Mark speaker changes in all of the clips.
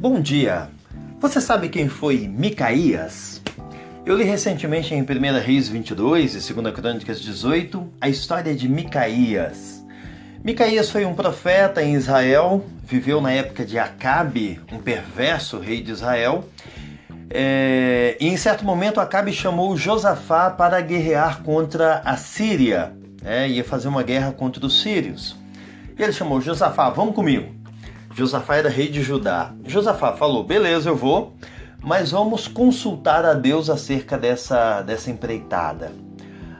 Speaker 1: Bom dia! Você sabe quem foi Micaías? Eu li recentemente em 1 Reis 22 e 2 Crônicas 18 a história de Micaías. Micaías foi um profeta em Israel, viveu na época de Acabe, um perverso rei de Israel. É, e em certo momento Acabe chamou Josafá para guerrear contra a Síria, é, ia fazer uma guerra contra os sírios. E ele chamou Josafá, vamos comigo. Josafá era rei de Judá. Josafá falou: beleza, eu vou, mas vamos consultar a Deus acerca dessa, dessa empreitada.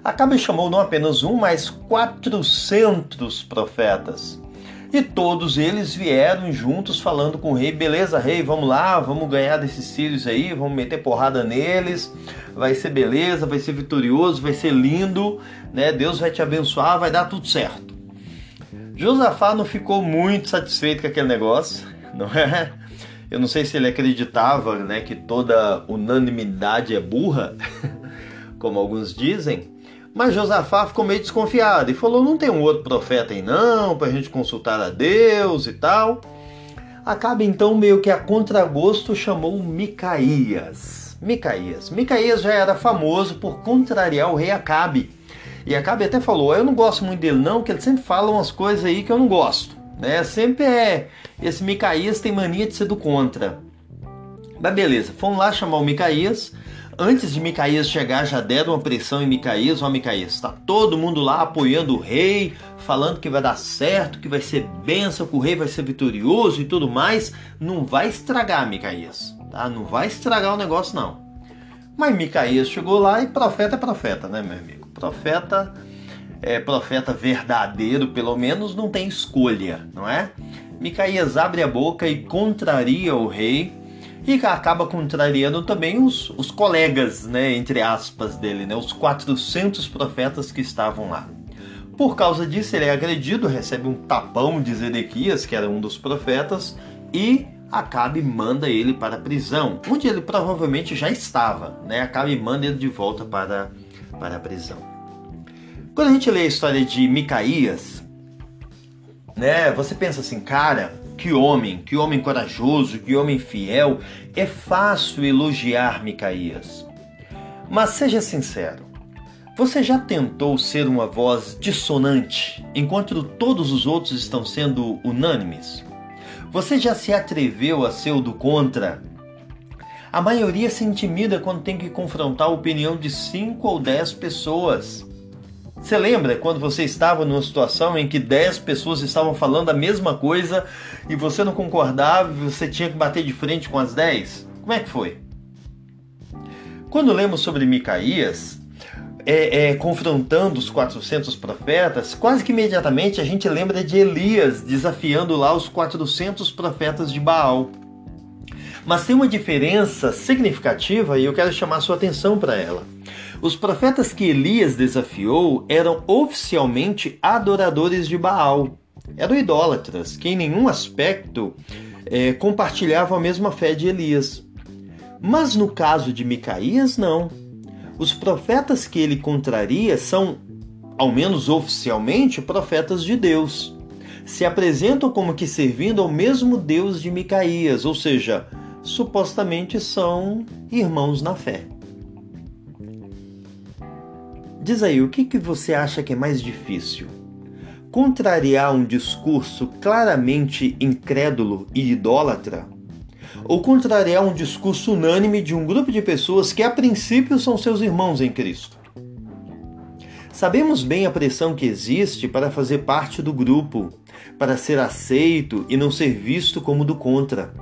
Speaker 1: Acabe chamou não apenas um, mas 400 profetas. E todos eles vieram juntos falando com o rei: beleza, rei, vamos lá, vamos ganhar desses sírios aí, vamos meter porrada neles, vai ser beleza, vai ser vitorioso, vai ser lindo, né? Deus vai te abençoar, vai dar tudo certo. Josafá não ficou muito satisfeito com aquele negócio, não é? Eu não sei se ele acreditava né, que toda unanimidade é burra, como alguns dizem, mas Josafá ficou meio desconfiado e falou: não tem um outro profeta aí não, para a gente consultar a Deus e tal. Acaba então meio que a contragosto chamou Micaías. Micaías. Micaías já era famoso por contrariar o rei Acabe e a Cabe até falou: Eu não gosto muito dele, não, que ele sempre fala umas coisas aí que eu não gosto. Né? Sempre é. Esse Micaías tem mania de ser do contra. Mas beleza, fomos lá chamar o Micaías. Antes de Micaías chegar, já deram uma pressão em Micaías. Ó, Micaías, está todo mundo lá apoiando o rei, falando que vai dar certo, que vai ser benção, que o rei vai ser vitorioso e tudo mais. Não vai estragar, Micaías. Tá? Não vai estragar o negócio, não. Mas Micaías chegou lá e profeta é profeta, né, meu amigo? Profeta é profeta verdadeiro, pelo menos não tem escolha, não é? Micaías abre a boca e contraria o rei e acaba contrariando também os, os colegas, né, entre aspas, dele, né, os 400 profetas que estavam lá. Por causa disso, ele é agredido, recebe um tapão de Zedequias, que era um dos profetas, e Acabe manda ele para a prisão, onde ele provavelmente já estava. Né? Acabe manda ele de volta para, para a prisão. Quando a gente lê a história de Micaías, né, você pensa assim, cara, que homem, que homem corajoso, que homem fiel, é fácil elogiar Micaías. Mas seja sincero, você já tentou ser uma voz dissonante enquanto todos os outros estão sendo unânimes? Você já se atreveu a ser o do contra? A maioria se intimida quando tem que confrontar a opinião de 5 ou 10 pessoas. Você lembra quando você estava numa situação em que 10 pessoas estavam falando a mesma coisa e você não concordava e você tinha que bater de frente com as 10? Como é que foi? Quando lemos sobre Micaías, é, é, confrontando os 400 profetas, quase que imediatamente a gente lembra de Elias desafiando lá os 400 profetas de Baal. Mas tem uma diferença significativa e eu quero chamar sua atenção para ela. Os profetas que Elias desafiou eram oficialmente adoradores de Baal. Eram idólatras, que em nenhum aspecto é, compartilhavam a mesma fé de Elias. Mas no caso de Micaías, não. Os profetas que ele contraria são, ao menos oficialmente, profetas de Deus. Se apresentam como que servindo ao mesmo Deus de Micaías, ou seja, supostamente são irmãos na fé. Diz aí, o que, que você acha que é mais difícil? Contrariar um discurso claramente incrédulo e idólatra? Ou contrariar um discurso unânime de um grupo de pessoas que a princípio são seus irmãos em Cristo? Sabemos bem a pressão que existe para fazer parte do grupo, para ser aceito e não ser visto como do contra.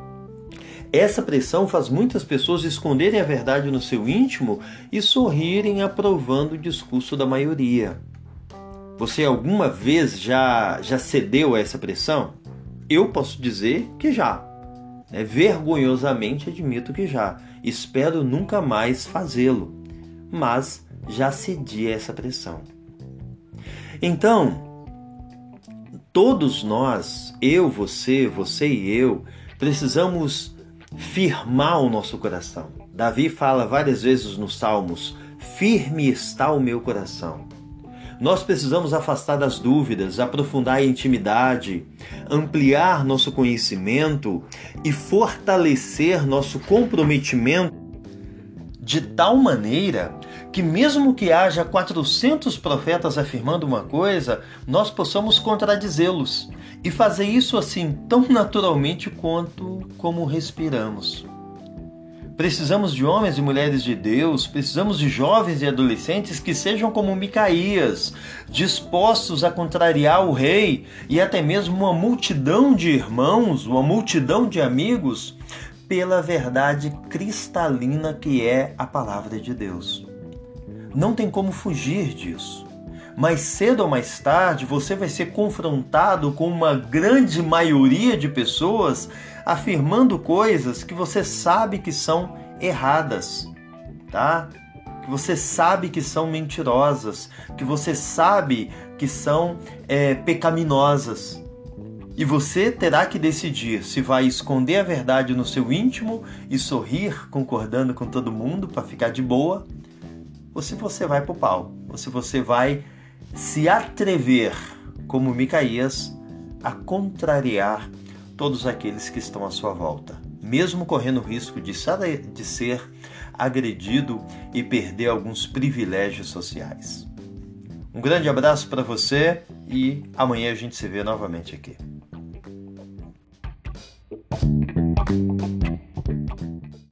Speaker 1: Essa pressão faz muitas pessoas esconderem a verdade no seu íntimo e sorrirem aprovando o discurso da maioria. Você alguma vez já, já cedeu a essa pressão? Eu posso dizer que já. É, vergonhosamente admito que já. Espero nunca mais fazê-lo. Mas já cedi a essa pressão. Então, todos nós, eu, você, você e eu, precisamos firmar o nosso coração. Davi fala várias vezes nos Salmos: firme está o meu coração. Nós precisamos afastar das dúvidas, aprofundar a intimidade, ampliar nosso conhecimento e fortalecer nosso comprometimento de tal maneira que, mesmo que haja 400 profetas afirmando uma coisa, nós possamos contradizê-los e fazer isso assim tão naturalmente quanto como respiramos. Precisamos de homens e mulheres de Deus, precisamos de jovens e adolescentes que sejam como Micaías, dispostos a contrariar o rei e até mesmo uma multidão de irmãos, uma multidão de amigos, pela verdade cristalina que é a palavra de Deus. Não tem como fugir disso. Mais cedo ou mais tarde você vai ser confrontado com uma grande maioria de pessoas afirmando coisas que você sabe que são erradas, tá? Que você sabe que são mentirosas, que você sabe que são é, pecaminosas. E você terá que decidir se vai esconder a verdade no seu íntimo e sorrir concordando com todo mundo para ficar de boa, ou se você vai pro pau, ou se você vai se atrever, como Micaías, a contrariar todos aqueles que estão à sua volta, mesmo correndo o risco de ser agredido e perder alguns privilégios sociais. Um grande abraço para você e amanhã a gente se vê novamente aqui.